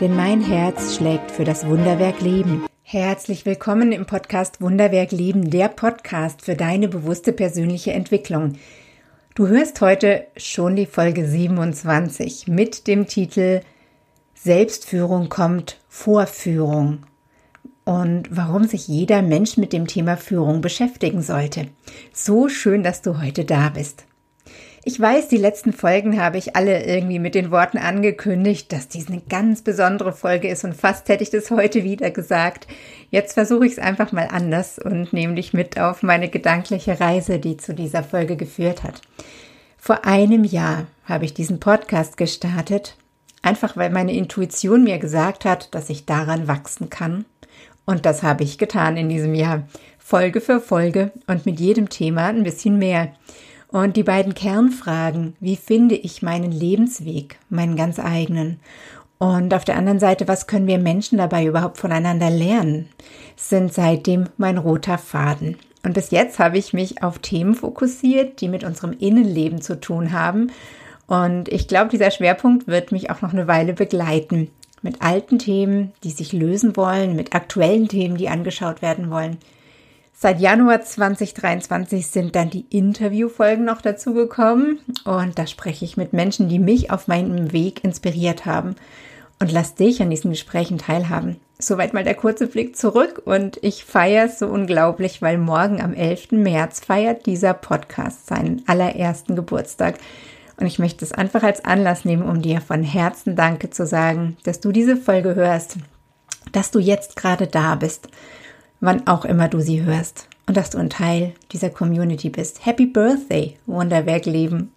denn mein Herz schlägt für das Wunderwerk Leben. Herzlich willkommen im Podcast Wunderwerk Leben, der Podcast für deine bewusste persönliche Entwicklung. Du hörst heute schon die Folge 27 mit dem Titel Selbstführung kommt Vorführung und warum sich jeder Mensch mit dem Thema Führung beschäftigen sollte. So schön, dass du heute da bist. Ich weiß, die letzten Folgen habe ich alle irgendwie mit den Worten angekündigt, dass dies eine ganz besondere Folge ist und fast hätte ich das heute wieder gesagt. Jetzt versuche ich es einfach mal anders und nehme dich mit auf meine gedankliche Reise, die zu dieser Folge geführt hat. Vor einem Jahr habe ich diesen Podcast gestartet, einfach weil meine Intuition mir gesagt hat, dass ich daran wachsen kann. Und das habe ich getan in diesem Jahr. Folge für Folge und mit jedem Thema ein bisschen mehr. Und die beiden Kernfragen, wie finde ich meinen Lebensweg, meinen ganz eigenen? Und auf der anderen Seite, was können wir Menschen dabei überhaupt voneinander lernen, sind seitdem mein roter Faden. Und bis jetzt habe ich mich auf Themen fokussiert, die mit unserem Innenleben zu tun haben. Und ich glaube, dieser Schwerpunkt wird mich auch noch eine Weile begleiten. Mit alten Themen, die sich lösen wollen, mit aktuellen Themen, die angeschaut werden wollen. Seit Januar 2023 sind dann die Interviewfolgen noch dazugekommen und da spreche ich mit Menschen, die mich auf meinem Weg inspiriert haben und lass dich an diesen Gesprächen teilhaben. Soweit mal der kurze Blick zurück und ich feiere es so unglaublich, weil morgen am 11. März feiert dieser Podcast seinen allerersten Geburtstag. Und ich möchte es einfach als Anlass nehmen, um dir von Herzen Danke zu sagen, dass du diese Folge hörst, dass du jetzt gerade da bist wann auch immer du sie hörst und dass du ein Teil dieser Community bist. Happy Birthday, Wunderwerk Leben.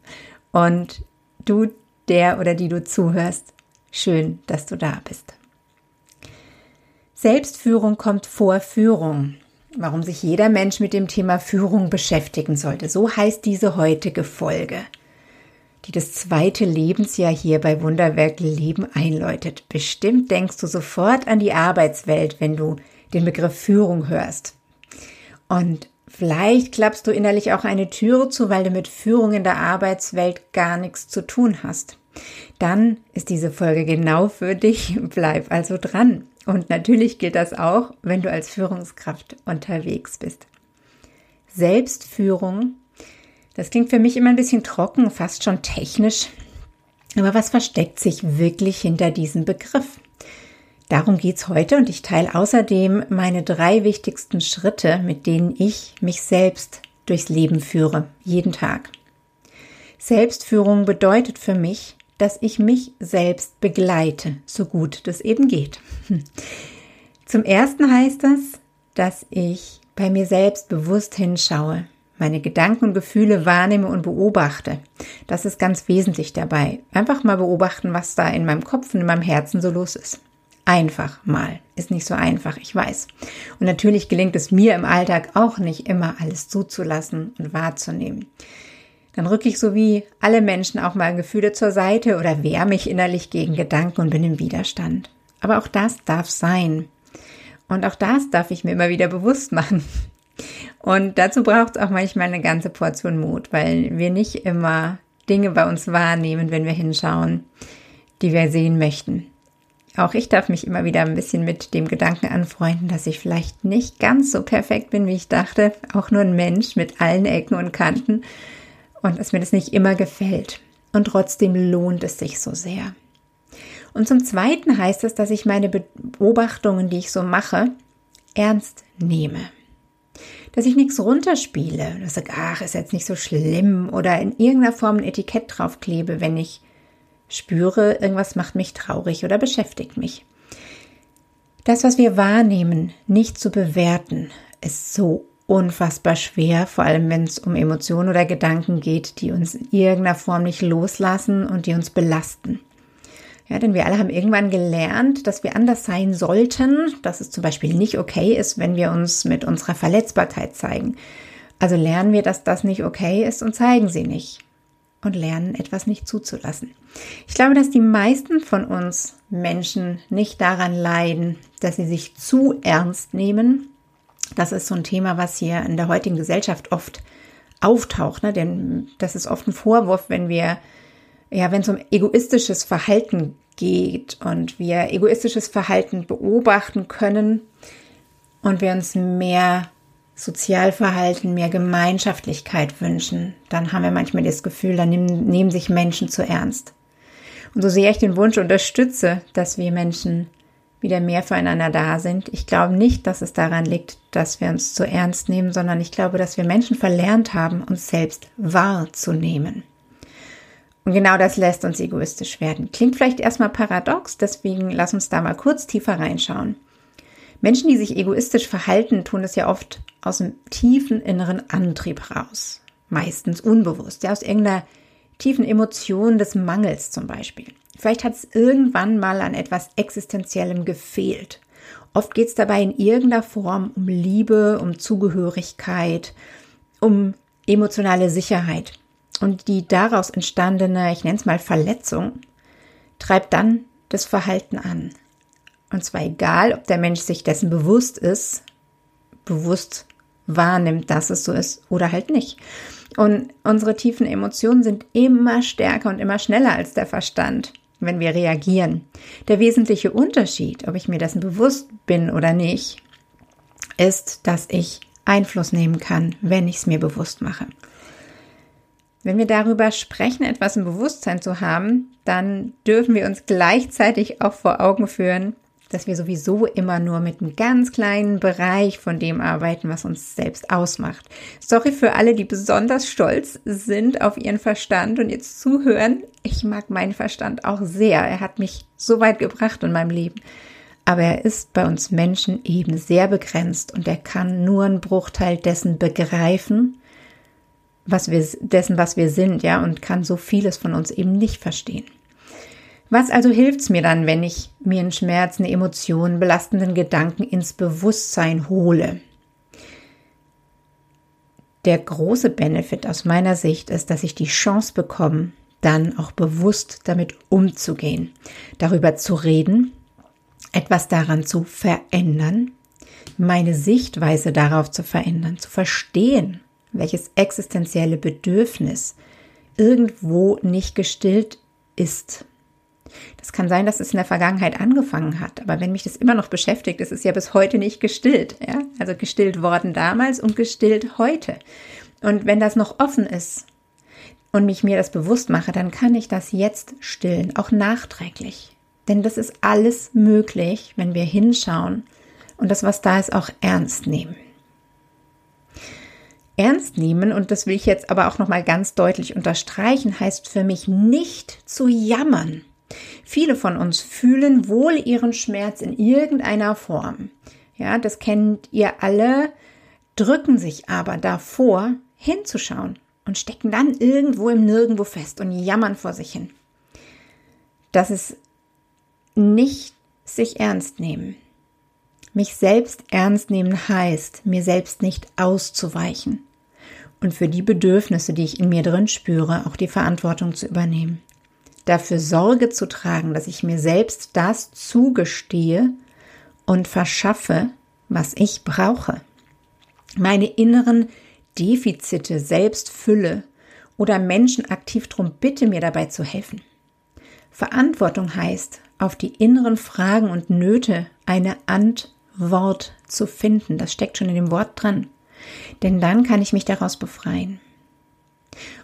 Und du, der oder die du zuhörst, schön, dass du da bist. Selbstführung kommt vor Führung. Warum sich jeder Mensch mit dem Thema Führung beschäftigen sollte. So heißt diese heutige Folge, die das zweite Lebensjahr hier bei Wunderwerk Leben einläutet. Bestimmt denkst du sofort an die Arbeitswelt, wenn du den Begriff Führung hörst. Und vielleicht klappst du innerlich auch eine Türe zu, weil du mit Führung in der Arbeitswelt gar nichts zu tun hast. Dann ist diese Folge genau für dich. Bleib also dran. Und natürlich gilt das auch, wenn du als Führungskraft unterwegs bist. Selbstführung, das klingt für mich immer ein bisschen trocken, fast schon technisch. Aber was versteckt sich wirklich hinter diesem Begriff? Darum geht's heute und ich teile außerdem meine drei wichtigsten Schritte, mit denen ich mich selbst durchs Leben führe, jeden Tag. Selbstführung bedeutet für mich, dass ich mich selbst begleite, so gut das eben geht. Zum ersten heißt das, dass ich bei mir selbst bewusst hinschaue, meine Gedanken und Gefühle wahrnehme und beobachte. Das ist ganz wesentlich dabei. Einfach mal beobachten, was da in meinem Kopf und in meinem Herzen so los ist einfach mal. Ist nicht so einfach, ich weiß. Und natürlich gelingt es mir im Alltag auch nicht immer alles zuzulassen und wahrzunehmen. Dann rücke ich so wie alle Menschen auch mal Gefühle zur Seite oder wehre mich innerlich gegen Gedanken und bin im Widerstand. Aber auch das darf sein. Und auch das darf ich mir immer wieder bewusst machen. Und dazu braucht es auch manchmal eine ganze Portion Mut, weil wir nicht immer Dinge bei uns wahrnehmen, wenn wir hinschauen, die wir sehen möchten. Auch ich darf mich immer wieder ein bisschen mit dem Gedanken anfreunden, dass ich vielleicht nicht ganz so perfekt bin, wie ich dachte. Auch nur ein Mensch mit allen Ecken und Kanten. Und dass mir das nicht immer gefällt. Und trotzdem lohnt es sich so sehr. Und zum Zweiten heißt es, dass ich meine Beobachtungen, die ich so mache, ernst nehme. Dass ich nichts runterspiele, dass ich ach, ist jetzt nicht so schlimm oder in irgendeiner Form ein Etikett draufklebe, wenn ich spüre, irgendwas macht mich traurig oder beschäftigt mich. Das, was wir wahrnehmen, nicht zu bewerten, ist so unfassbar schwer, vor allem wenn es um Emotionen oder Gedanken geht, die uns in irgendeiner Form nicht loslassen und die uns belasten. Ja, denn wir alle haben irgendwann gelernt, dass wir anders sein sollten, dass es zum Beispiel nicht okay ist, wenn wir uns mit unserer Verletzbarkeit zeigen. Also lernen wir, dass das nicht okay ist und zeigen sie nicht und lernen etwas nicht zuzulassen. Ich glaube, dass die meisten von uns Menschen nicht daran leiden, dass sie sich zu ernst nehmen. Das ist so ein Thema, was hier in der heutigen Gesellschaft oft auftaucht, ne? denn das ist oft ein Vorwurf, wenn wir ja, wenn es um egoistisches Verhalten geht und wir egoistisches Verhalten beobachten können und wir uns mehr Sozialverhalten, mehr Gemeinschaftlichkeit wünschen, dann haben wir manchmal das Gefühl, dann nehmen, nehmen sich Menschen zu ernst. Und so sehr ich den Wunsch unterstütze, dass wir Menschen wieder mehr füreinander da sind. Ich glaube nicht, dass es daran liegt, dass wir uns zu ernst nehmen, sondern ich glaube, dass wir Menschen verlernt haben, uns selbst wahrzunehmen. Und genau das lässt uns egoistisch werden. Klingt vielleicht erstmal paradox, deswegen lass uns da mal kurz tiefer reinschauen. Menschen, die sich egoistisch verhalten, tun es ja oft aus einem tiefen inneren Antrieb raus. Meistens unbewusst, ja, aus irgendeiner tiefen Emotion des Mangels zum Beispiel. Vielleicht hat es irgendwann mal an etwas Existenziellem gefehlt. Oft geht es dabei in irgendeiner Form um Liebe, um Zugehörigkeit, um emotionale Sicherheit. Und die daraus entstandene, ich nenne es mal Verletzung, treibt dann das Verhalten an. Und zwar egal, ob der Mensch sich dessen bewusst ist, bewusst wahrnimmt, dass es so ist oder halt nicht. Und unsere tiefen Emotionen sind immer stärker und immer schneller als der Verstand, wenn wir reagieren. Der wesentliche Unterschied, ob ich mir dessen bewusst bin oder nicht, ist, dass ich Einfluss nehmen kann, wenn ich es mir bewusst mache. Wenn wir darüber sprechen, etwas im Bewusstsein zu haben, dann dürfen wir uns gleichzeitig auch vor Augen führen, dass wir sowieso immer nur mit einem ganz kleinen Bereich von dem arbeiten, was uns selbst ausmacht. Sorry für alle, die besonders stolz sind auf ihren Verstand und jetzt zuhören. Ich mag meinen Verstand auch sehr. Er hat mich so weit gebracht in meinem Leben. Aber er ist bei uns Menschen eben sehr begrenzt und er kann nur einen Bruchteil dessen begreifen, was wir, dessen, was wir sind, ja, und kann so vieles von uns eben nicht verstehen. Was also hilft's mir dann, wenn ich mir einen Schmerz, eine Emotion, belastenden Gedanken ins Bewusstsein hole? Der große Benefit aus meiner Sicht ist, dass ich die Chance bekomme, dann auch bewusst damit umzugehen, darüber zu reden, etwas daran zu verändern, meine Sichtweise darauf zu verändern, zu verstehen, welches existenzielle Bedürfnis irgendwo nicht gestillt ist. Das kann sein, dass es in der Vergangenheit angefangen hat, aber wenn mich das immer noch beschäftigt, ist es ja bis heute nicht gestillt. Ja? Also gestillt worden damals und gestillt heute. Und wenn das noch offen ist und mich mir das bewusst mache, dann kann ich das jetzt stillen, auch nachträglich. Denn das ist alles möglich, wenn wir hinschauen und das, was da ist, auch ernst nehmen ernst nehmen, und das will ich jetzt aber auch nochmal ganz deutlich unterstreichen, heißt für mich nicht zu jammern. Viele von uns fühlen wohl ihren Schmerz in irgendeiner Form. Ja, das kennt ihr alle, drücken sich aber davor, hinzuschauen und stecken dann irgendwo im Nirgendwo fest und jammern vor sich hin. Das ist nicht sich ernst nehmen. Mich selbst ernst nehmen heißt, mir selbst nicht auszuweichen und für die Bedürfnisse, die ich in mir drin spüre, auch die Verantwortung zu übernehmen. Dafür Sorge zu tragen, dass ich mir selbst das zugestehe und verschaffe, was ich brauche. Meine inneren Defizite selbst fülle oder Menschen aktiv darum bitte, mir dabei zu helfen. Verantwortung heißt, auf die inneren Fragen und Nöte eine Antwort zu finden. Das steckt schon in dem Wort dran denn dann kann ich mich daraus befreien.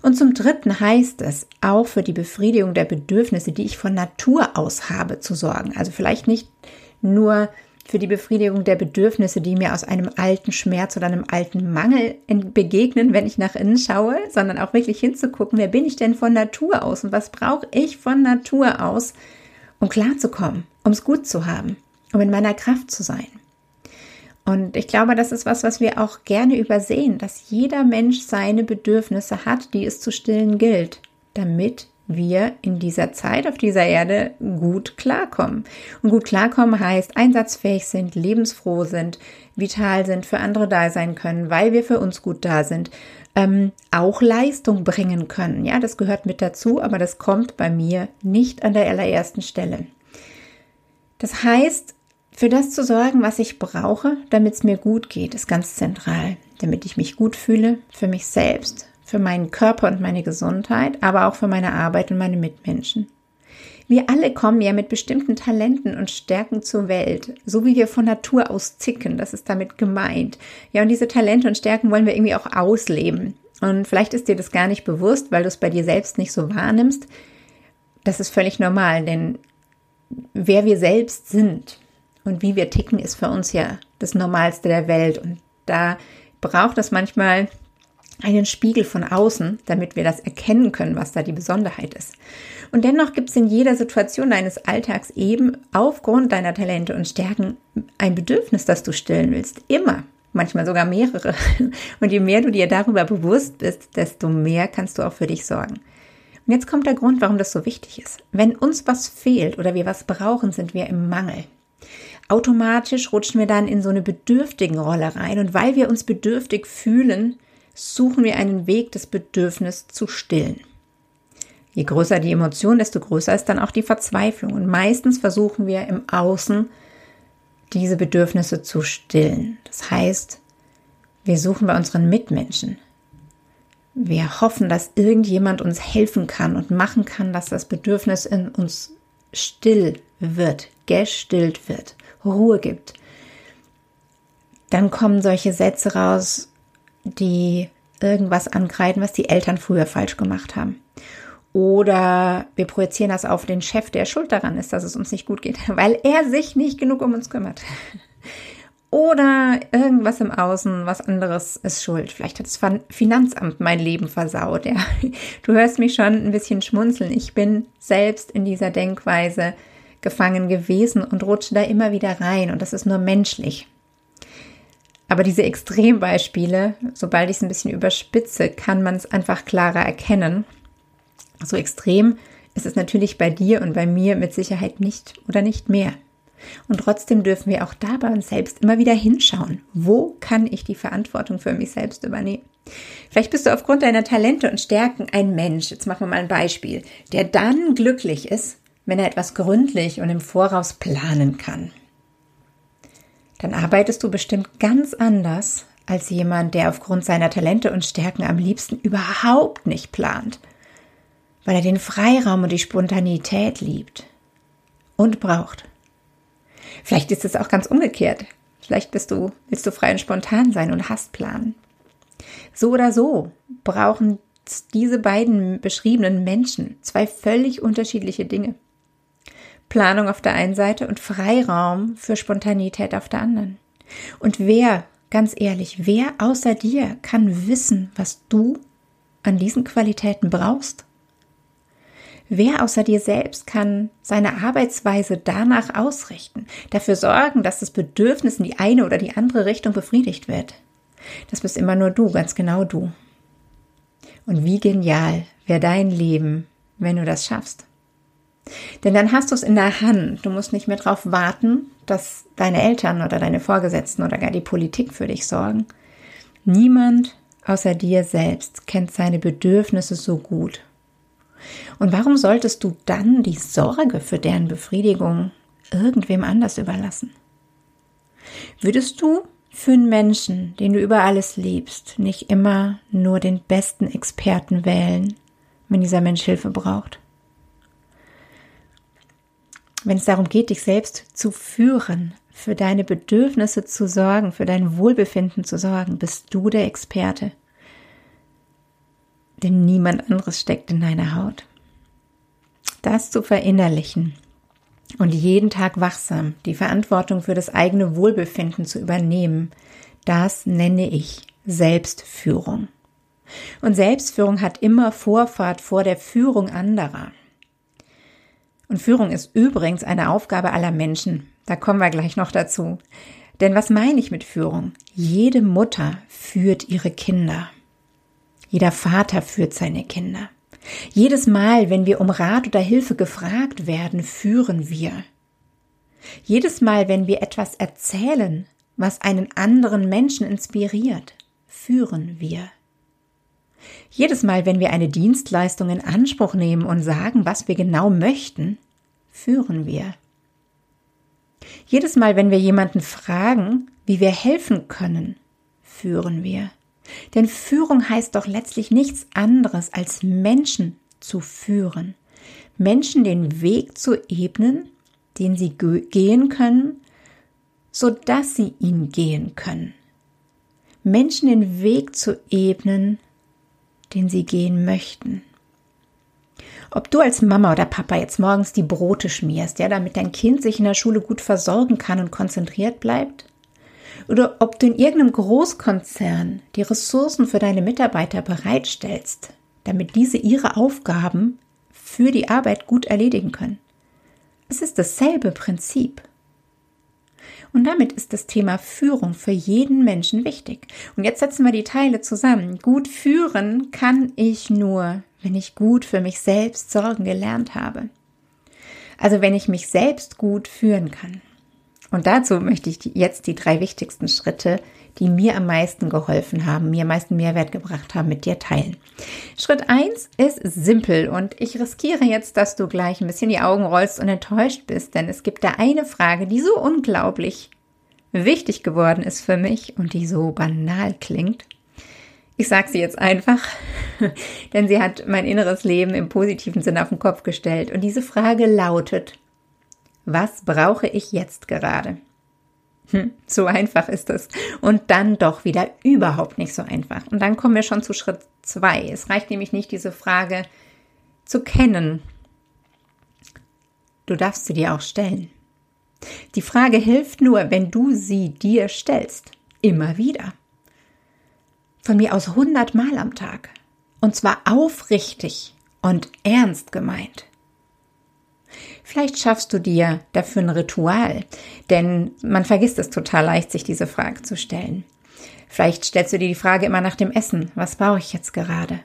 Und zum Dritten heißt es, auch für die Befriedigung der Bedürfnisse, die ich von Natur aus habe, zu sorgen. Also vielleicht nicht nur für die Befriedigung der Bedürfnisse, die mir aus einem alten Schmerz oder einem alten Mangel begegnen, wenn ich nach innen schaue, sondern auch wirklich hinzugucken, wer bin ich denn von Natur aus und was brauche ich von Natur aus, um klarzukommen, um es gut zu haben, um in meiner Kraft zu sein. Und ich glaube, das ist was, was wir auch gerne übersehen, dass jeder Mensch seine Bedürfnisse hat, die es zu stillen gilt, damit wir in dieser Zeit auf dieser Erde gut klarkommen. Und gut klarkommen heißt einsatzfähig sind, lebensfroh sind, vital sind, für andere da sein können, weil wir für uns gut da sind, ähm, auch Leistung bringen können. Ja, das gehört mit dazu, aber das kommt bei mir nicht an der allerersten Stelle. Das heißt, für das zu sorgen, was ich brauche, damit es mir gut geht, ist ganz zentral. Damit ich mich gut fühle, für mich selbst, für meinen Körper und meine Gesundheit, aber auch für meine Arbeit und meine Mitmenschen. Wir alle kommen ja mit bestimmten Talenten und Stärken zur Welt, so wie wir von Natur aus zicken, das ist damit gemeint. Ja, und diese Talente und Stärken wollen wir irgendwie auch ausleben. Und vielleicht ist dir das gar nicht bewusst, weil du es bei dir selbst nicht so wahrnimmst. Das ist völlig normal, denn wer wir selbst sind und wie wir ticken, ist für uns ja das Normalste der Welt. Und da braucht es manchmal einen Spiegel von außen, damit wir das erkennen können, was da die Besonderheit ist. Und dennoch gibt es in jeder Situation deines Alltags eben aufgrund deiner Talente und Stärken ein Bedürfnis, das du stillen willst. Immer. Manchmal sogar mehrere. Und je mehr du dir darüber bewusst bist, desto mehr kannst du auch für dich sorgen. Und jetzt kommt der Grund, warum das so wichtig ist. Wenn uns was fehlt oder wir was brauchen, sind wir im Mangel. Automatisch rutschen wir dann in so eine bedürftigen Rolle rein. Und weil wir uns bedürftig fühlen, suchen wir einen Weg, das Bedürfnis zu stillen. Je größer die Emotion, desto größer ist dann auch die Verzweiflung. Und meistens versuchen wir im Außen diese Bedürfnisse zu stillen. Das heißt, wir suchen bei unseren Mitmenschen. Wir hoffen, dass irgendjemand uns helfen kann und machen kann, dass das Bedürfnis in uns still wird, gestillt wird, Ruhe gibt. Dann kommen solche Sätze raus, die irgendwas angreifen, was die Eltern früher falsch gemacht haben. Oder wir projizieren das auf den Chef, der schuld daran ist, dass es uns nicht gut geht, weil er sich nicht genug um uns kümmert. Oder irgendwas im Außen, was anderes ist schuld. Vielleicht hat das Finanzamt mein Leben versaut. Ja. Du hörst mich schon ein bisschen schmunzeln. Ich bin selbst in dieser Denkweise gefangen gewesen und rutsche da immer wieder rein. Und das ist nur menschlich. Aber diese Extrembeispiele, sobald ich es ein bisschen überspitze, kann man es einfach klarer erkennen. So extrem ist es natürlich bei dir und bei mir mit Sicherheit nicht oder nicht mehr. Und trotzdem dürfen wir auch da bei uns selbst immer wieder hinschauen. Wo kann ich die Verantwortung für mich selbst übernehmen? Vielleicht bist du aufgrund deiner Talente und Stärken ein Mensch, jetzt machen wir mal ein Beispiel, der dann glücklich ist, wenn er etwas gründlich und im Voraus planen kann. Dann arbeitest du bestimmt ganz anders als jemand, der aufgrund seiner Talente und Stärken am liebsten überhaupt nicht plant weil er den Freiraum und die Spontanität liebt und braucht. Vielleicht ist es auch ganz umgekehrt. Vielleicht bist du, willst du frei und spontan sein und hast Plan. So oder so brauchen diese beiden beschriebenen Menschen zwei völlig unterschiedliche Dinge. Planung auf der einen Seite und Freiraum für Spontanität auf der anderen. Und wer, ganz ehrlich, wer außer dir kann wissen, was du an diesen Qualitäten brauchst? Wer außer dir selbst kann seine Arbeitsweise danach ausrichten, dafür sorgen, dass das Bedürfnis in die eine oder die andere Richtung befriedigt wird? Das bist immer nur du, ganz genau du. Und wie genial wäre dein Leben, wenn du das schaffst. Denn dann hast du es in der Hand. Du musst nicht mehr darauf warten, dass deine Eltern oder deine Vorgesetzten oder gar die Politik für dich sorgen. Niemand außer dir selbst kennt seine Bedürfnisse so gut und warum solltest du dann die Sorge für deren Befriedigung irgendwem anders überlassen? Würdest du für einen Menschen, den du über alles liebst, nicht immer nur den besten Experten wählen, wenn dieser Mensch Hilfe braucht? Wenn es darum geht, dich selbst zu führen, für deine Bedürfnisse zu sorgen, für dein Wohlbefinden zu sorgen, bist du der Experte. Denn niemand anderes steckt in deiner Haut das zu verinnerlichen und jeden Tag wachsam die Verantwortung für das eigene Wohlbefinden zu übernehmen, das nenne ich Selbstführung. Und Selbstführung hat immer Vorfahrt vor der Führung anderer. Und Führung ist übrigens eine Aufgabe aller Menschen. Da kommen wir gleich noch dazu. Denn was meine ich mit Führung? Jede Mutter führt ihre Kinder. Jeder Vater führt seine Kinder. Jedes Mal, wenn wir um Rat oder Hilfe gefragt werden, führen wir. Jedes Mal, wenn wir etwas erzählen, was einen anderen Menschen inspiriert, führen wir. Jedes Mal, wenn wir eine Dienstleistung in Anspruch nehmen und sagen, was wir genau möchten, führen wir. Jedes Mal, wenn wir jemanden fragen, wie wir helfen können, führen wir. Denn Führung heißt doch letztlich nichts anderes als Menschen zu führen. Menschen den Weg zu ebnen, den sie gehen können, so dass sie ihn gehen können. Menschen den Weg zu ebnen, den sie gehen möchten. Ob du als Mama oder Papa jetzt morgens die Brote schmierst, ja, damit dein Kind sich in der Schule gut versorgen kann und konzentriert bleibt, oder ob du in irgendeinem Großkonzern die Ressourcen für deine Mitarbeiter bereitstellst, damit diese ihre Aufgaben für die Arbeit gut erledigen können. Es ist dasselbe Prinzip. Und damit ist das Thema Führung für jeden Menschen wichtig. Und jetzt setzen wir die Teile zusammen. Gut führen kann ich nur, wenn ich gut für mich selbst sorgen gelernt habe. Also wenn ich mich selbst gut führen kann. Und dazu möchte ich jetzt die drei wichtigsten Schritte, die mir am meisten geholfen haben, mir am meisten Mehrwert gebracht haben, mit dir teilen. Schritt eins ist simpel und ich riskiere jetzt, dass du gleich ein bisschen die Augen rollst und enttäuscht bist, denn es gibt da eine Frage, die so unglaublich wichtig geworden ist für mich und die so banal klingt. Ich sage sie jetzt einfach, denn sie hat mein inneres Leben im positiven Sinne auf den Kopf gestellt. Und diese Frage lautet, was brauche ich jetzt gerade? Hm, so einfach ist es. Und dann doch wieder überhaupt nicht so einfach. Und dann kommen wir schon zu Schritt zwei. Es reicht nämlich nicht, diese Frage zu kennen. Du darfst sie dir auch stellen. Die Frage hilft nur, wenn du sie dir stellst. Immer wieder. Von mir aus hundertmal am Tag. Und zwar aufrichtig und ernst gemeint. Vielleicht schaffst du dir dafür ein Ritual, denn man vergisst es total leicht, sich diese Frage zu stellen. Vielleicht stellst du dir die Frage immer nach dem Essen, was brauche ich jetzt gerade?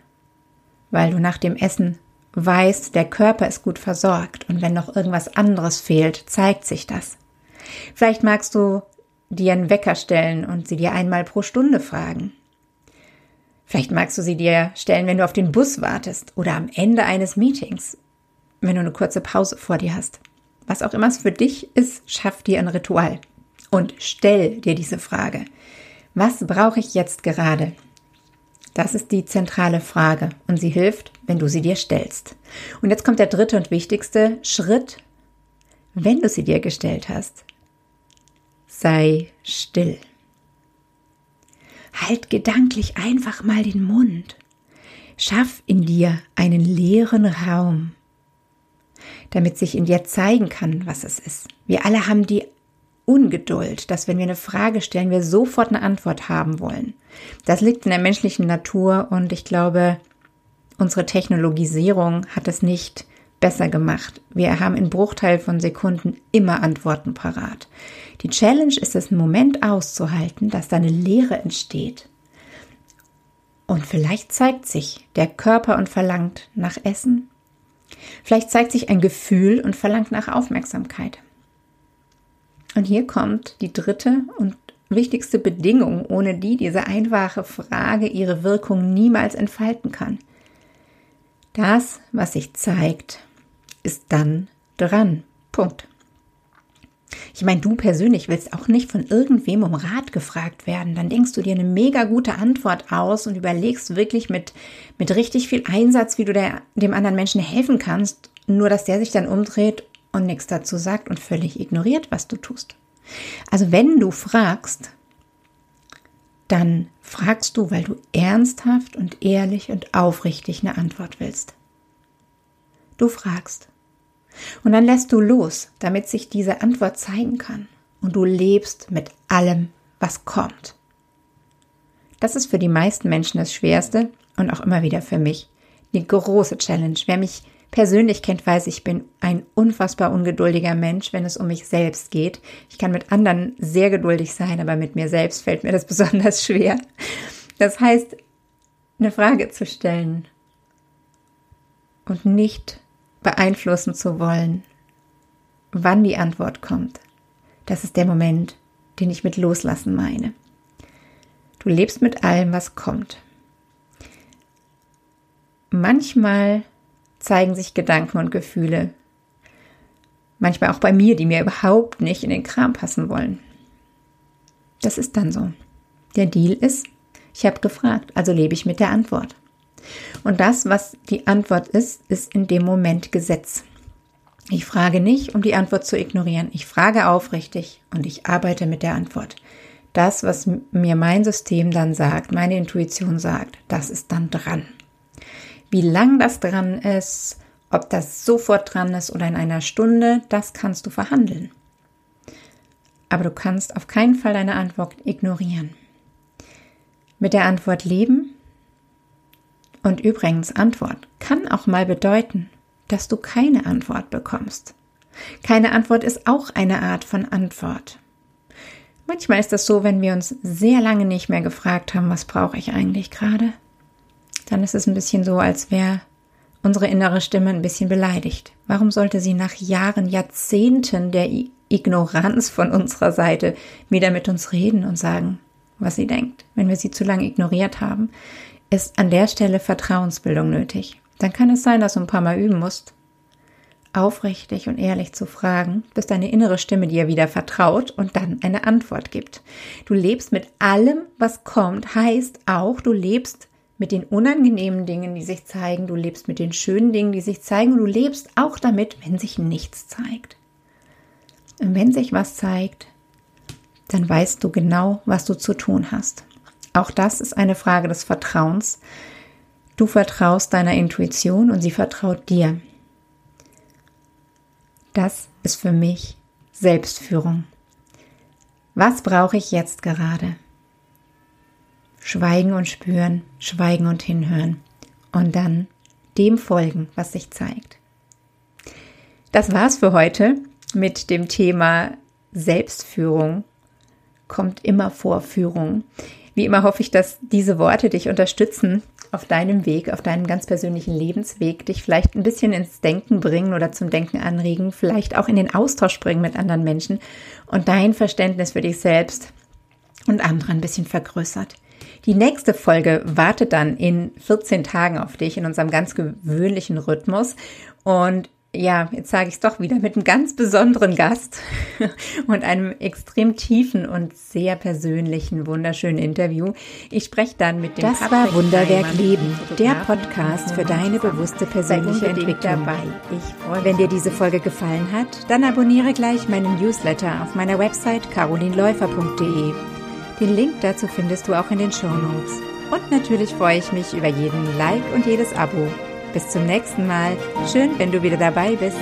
Weil du nach dem Essen weißt, der Körper ist gut versorgt und wenn noch irgendwas anderes fehlt, zeigt sich das. Vielleicht magst du dir einen Wecker stellen und sie dir einmal pro Stunde fragen. Vielleicht magst du sie dir stellen, wenn du auf den Bus wartest oder am Ende eines Meetings wenn du eine kurze Pause vor dir hast. Was auch immer es für dich ist, schaff dir ein Ritual und stell dir diese Frage. Was brauche ich jetzt gerade? Das ist die zentrale Frage und sie hilft, wenn du sie dir stellst. Und jetzt kommt der dritte und wichtigste Schritt, wenn du sie dir gestellt hast. Sei still. Halt gedanklich einfach mal den Mund. Schaff in dir einen leeren Raum damit sich in dir zeigen kann, was es ist. Wir alle haben die Ungeduld, dass wenn wir eine Frage stellen, wir sofort eine Antwort haben wollen. Das liegt in der menschlichen Natur und ich glaube, unsere Technologisierung hat es nicht besser gemacht. Wir haben in Bruchteil von Sekunden immer Antworten parat. Die Challenge ist es, einen Moment auszuhalten, dass da eine Leere entsteht. Und vielleicht zeigt sich der Körper und verlangt nach Essen, Vielleicht zeigt sich ein Gefühl und verlangt nach Aufmerksamkeit. Und hier kommt die dritte und wichtigste Bedingung, ohne die diese einfache Frage ihre Wirkung niemals entfalten kann. Das, was sich zeigt, ist dann dran. Punkt. Ich meine, du persönlich willst auch nicht von irgendwem um Rat gefragt werden. Dann denkst du dir eine mega gute Antwort aus und überlegst wirklich mit, mit richtig viel Einsatz, wie du der, dem anderen Menschen helfen kannst. Nur, dass der sich dann umdreht und nichts dazu sagt und völlig ignoriert, was du tust. Also wenn du fragst, dann fragst du, weil du ernsthaft und ehrlich und aufrichtig eine Antwort willst. Du fragst. Und dann lässt du los, damit sich diese Antwort zeigen kann. Und du lebst mit allem, was kommt. Das ist für die meisten Menschen das Schwerste und auch immer wieder für mich die große Challenge. Wer mich persönlich kennt, weiß, ich bin ein unfassbar ungeduldiger Mensch, wenn es um mich selbst geht. Ich kann mit anderen sehr geduldig sein, aber mit mir selbst fällt mir das besonders schwer. Das heißt, eine Frage zu stellen und nicht beeinflussen zu wollen, wann die Antwort kommt. Das ist der Moment, den ich mit Loslassen meine. Du lebst mit allem, was kommt. Manchmal zeigen sich Gedanken und Gefühle, manchmal auch bei mir, die mir überhaupt nicht in den Kram passen wollen. Das ist dann so. Der Deal ist, ich habe gefragt, also lebe ich mit der Antwort. Und das, was die Antwort ist, ist in dem Moment Gesetz. Ich frage nicht, um die Antwort zu ignorieren. Ich frage aufrichtig und ich arbeite mit der Antwort. Das, was mir mein System dann sagt, meine Intuition sagt, das ist dann dran. Wie lang das dran ist, ob das sofort dran ist oder in einer Stunde, das kannst du verhandeln. Aber du kannst auf keinen Fall deine Antwort ignorieren. Mit der Antwort leben und übrigens Antwort kann auch mal bedeuten, dass du keine Antwort bekommst. Keine Antwort ist auch eine Art von Antwort. Manchmal ist das so, wenn wir uns sehr lange nicht mehr gefragt haben, was brauche ich eigentlich gerade, dann ist es ein bisschen so, als wäre unsere innere Stimme ein bisschen beleidigt. Warum sollte sie nach Jahren, Jahrzehnten der Ignoranz von unserer Seite wieder mit uns reden und sagen, was sie denkt? Wenn wir sie zu lange ignoriert haben, ist an der Stelle Vertrauensbildung nötig dann kann es sein, dass du ein paar Mal üben musst, aufrichtig und ehrlich zu fragen, bis deine innere Stimme dir wieder vertraut und dann eine Antwort gibt. Du lebst mit allem, was kommt, heißt auch, du lebst mit den unangenehmen Dingen, die sich zeigen, du lebst mit den schönen Dingen, die sich zeigen, und du lebst auch damit, wenn sich nichts zeigt. Und wenn sich was zeigt, dann weißt du genau, was du zu tun hast. Auch das ist eine Frage des Vertrauens, Du vertraust deiner Intuition und sie vertraut dir. Das ist für mich Selbstführung. Was brauche ich jetzt gerade? Schweigen und spüren, schweigen und hinhören und dann dem folgen, was sich zeigt. Das war's für heute mit dem Thema Selbstführung. Kommt immer vor Führung. Wie immer hoffe ich, dass diese Worte dich unterstützen, auf deinem Weg, auf deinem ganz persönlichen Lebensweg, dich vielleicht ein bisschen ins Denken bringen oder zum Denken anregen, vielleicht auch in den Austausch bringen mit anderen Menschen und dein Verständnis für dich selbst und andere ein bisschen vergrößert. Die nächste Folge wartet dann in 14 Tagen auf dich in unserem ganz gewöhnlichen Rhythmus und ja, jetzt sage ich es doch wieder, mit einem ganz besonderen Gast und einem extrem tiefen und sehr persönlichen, wunderschönen Interview. Ich spreche dann mit dem Das Patrick war Wunderwerk Reimann, Leben, der Podcast für deine bewusste persönliche Entwicklung. dabei. Ich freue Wenn dir diese Folge gefallen hat, dann abonniere gleich meinen Newsletter auf meiner Website carolinläufer.de. Den Link dazu findest du auch in den Show Notes. Und natürlich freue ich mich über jeden Like und jedes Abo. Bis zum nächsten Mal. Schön, wenn du wieder dabei bist.